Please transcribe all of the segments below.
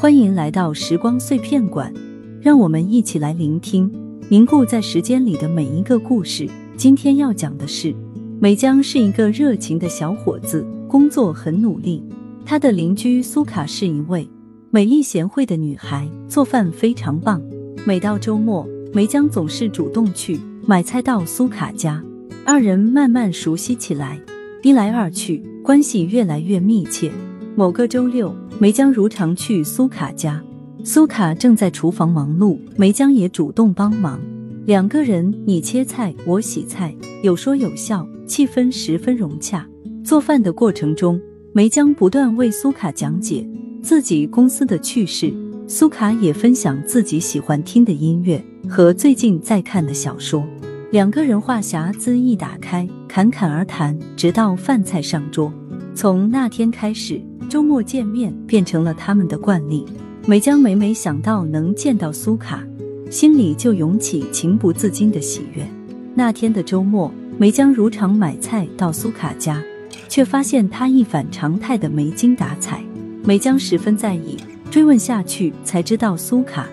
欢迎来到时光碎片馆，让我们一起来聆听凝固在时间里的每一个故事。今天要讲的是，美江是一个热情的小伙子，工作很努力。他的邻居苏卡是一位美丽贤惠的女孩，做饭非常棒。每到周末，梅江总是主动去买菜到苏卡家，二人慢慢熟悉起来，一来二去，关系越来越密切。某个周六，梅江如常去苏卡家，苏卡正在厨房忙碌，梅江也主动帮忙，两个人你切菜我洗菜，有说有笑，气氛十分融洽。做饭的过程中，梅江不断为苏卡讲解自己公司的趣事，苏卡也分享自己喜欢听的音乐和最近在看的小说，两个人话匣子一打开，侃侃而谈，直到饭菜上桌。从那天开始。周末见面变成了他们的惯例。梅江每每想到能见到苏卡，心里就涌起情不自禁的喜悦。那天的周末，梅江如常买菜到苏卡家，却发现他一反常态的没精打采。梅江十分在意，追问下去才知道苏卡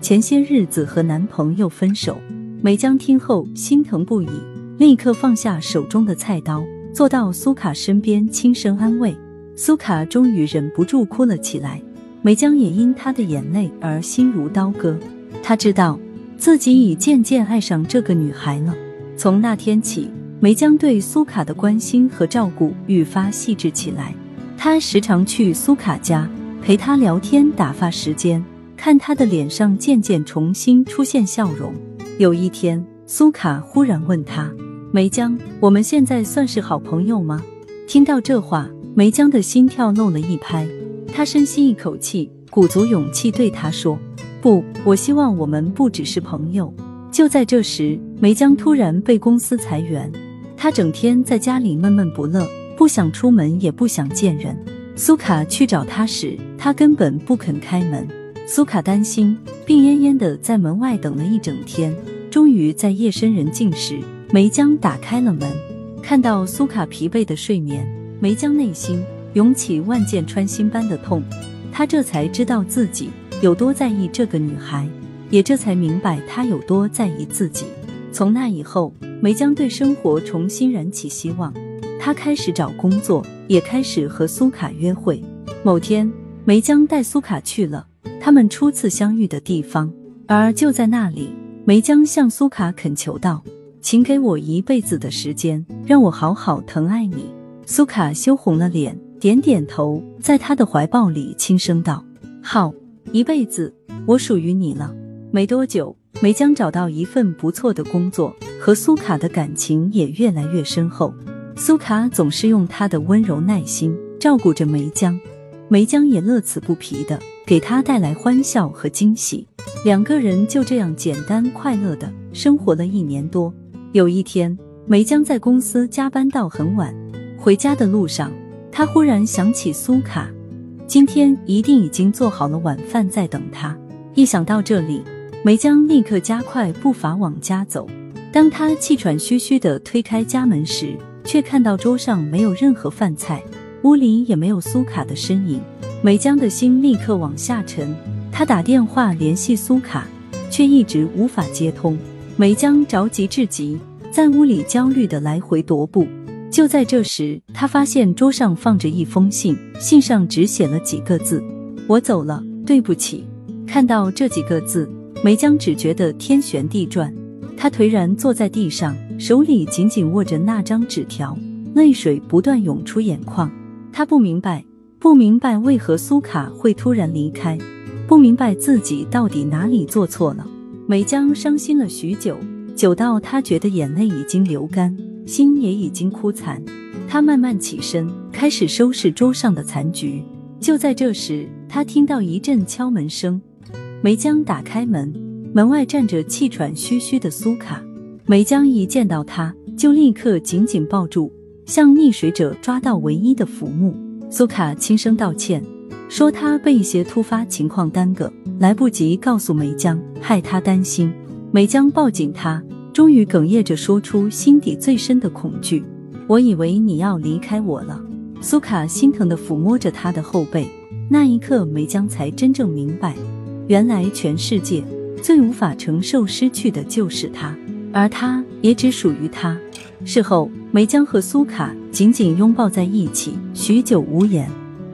前些日子和男朋友分手。梅江听后心疼不已，立刻放下手中的菜刀，坐到苏卡身边轻声安慰。苏卡终于忍不住哭了起来，梅江也因她的眼泪而心如刀割。他知道自己已渐渐爱上这个女孩了。从那天起，梅江对苏卡的关心和照顾愈发细致起来。他时常去苏卡家陪她聊天、打发时间，看她的脸上渐渐重新出现笑容。有一天，苏卡忽然问他：“梅江，我们现在算是好朋友吗？”听到这话。梅江的心跳漏了一拍，他深吸一口气，鼓足勇气对他说：“不，我希望我们不只是朋友。”就在这时，梅江突然被公司裁员，他整天在家里闷闷不乐，不想出门，也不想见人。苏卡去找他时，他根本不肯开门。苏卡担心，病恹恹的在门外等了一整天，终于在夜深人静时，梅江打开了门，看到苏卡疲惫的睡眠。梅江内心涌起万箭穿心般的痛，他这才知道自己有多在意这个女孩，也这才明白她有多在意自己。从那以后，梅江对生活重新燃起希望，他开始找工作，也开始和苏卡约会。某天，梅江带苏卡去了他们初次相遇的地方，而就在那里，梅江向苏卡恳求道：“请给我一辈子的时间，让我好好疼爱你。”苏卡羞红了脸，点点头，在他的怀抱里轻声道：“好，一辈子，我属于你了。”没多久，梅江找到一份不错的工作，和苏卡的感情也越来越深厚。苏卡总是用他的温柔耐心照顾着梅江，梅江也乐此不疲的给他带来欢笑和惊喜。两个人就这样简单快乐的生活了一年多。有一天，梅江在公司加班到很晚。回家的路上，他忽然想起苏卡，今天一定已经做好了晚饭在等他。一想到这里，梅江立刻加快步伐往家走。当他气喘吁吁地推开家门时，却看到桌上没有任何饭菜，屋里也没有苏卡的身影。梅江的心立刻往下沉。他打电话联系苏卡，却一直无法接通。梅江着急至极，在屋里焦虑的来回踱步。就在这时，他发现桌上放着一封信，信上只写了几个字：“我走了，对不起。”看到这几个字，梅江只觉得天旋地转，他颓然坐在地上，手里紧紧握着那张纸条，泪水不断涌出眼眶。他不明白，不明白为何苏卡会突然离开，不明白自己到底哪里做错了。梅江伤心了许久，久到他觉得眼泪已经流干。心也已经枯残，他慢慢起身，开始收拾桌上的残局。就在这时，他听到一阵敲门声。梅江打开门，门外站着气喘吁吁的苏卡。梅江一见到他，就立刻紧紧抱住，像溺水者抓到唯一的浮木。苏卡轻声道歉，说他被一些突发情况耽搁，来不及告诉梅江，害他担心。梅江抱紧他。终于哽咽着说出心底最深的恐惧：“我以为你要离开我了。”苏卡心疼的抚摸着他的后背，那一刻，梅江才真正明白，原来全世界最无法承受失去的就是他，而他也只属于他。事后，梅江和苏卡紧紧拥抱在一起，许久无言。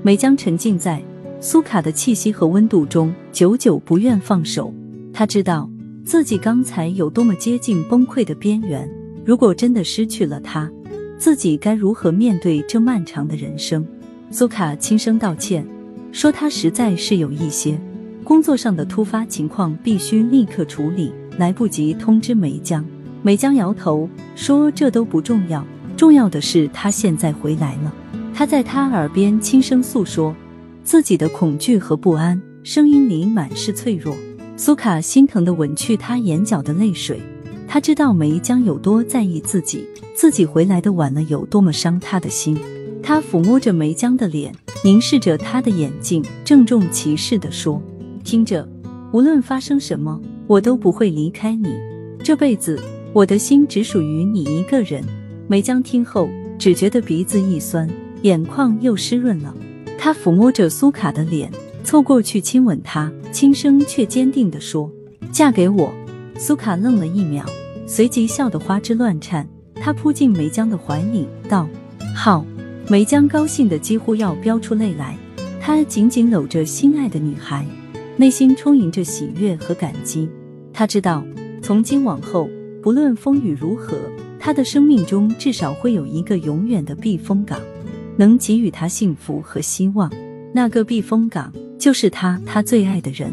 梅江沉浸在苏卡的气息和温度中，久久不愿放手。他知道自己刚才有多么接近崩溃的边缘。如果真的失去了他，自己该如何面对这漫长的人生？苏卡轻声道歉。说他实在是有一些工作上的突发情况，必须立刻处理，来不及通知梅江。梅江摇头说：“这都不重要，重要的是他现在回来了。”他在他耳边轻声诉说自己的恐惧和不安，声音里满是脆弱。苏卡心疼的吻去他眼角的泪水，他知道梅江有多在意自己，自己回来的晚了有多么伤他的心。他抚摸着梅江的脸。凝视着他的眼睛，郑重其事地说：“听着，无论发生什么，我都不会离开你。这辈子，我的心只属于你一个人。”梅江听后，只觉得鼻子一酸，眼眶又湿润了。他抚摸着苏卡的脸，凑过去亲吻她，轻声却坚定地说：“嫁给我。”苏卡愣了一秒，随即笑得花枝乱颤。她扑进梅江的怀里，道：“好。”梅江高兴的几乎要飙出泪来，他紧紧搂着心爱的女孩，内心充盈着喜悦和感激。他知道，从今往后，不论风雨如何，他的生命中至少会有一个永远的避风港，能给予他幸福和希望。那个避风港，就是他，他最爱的人。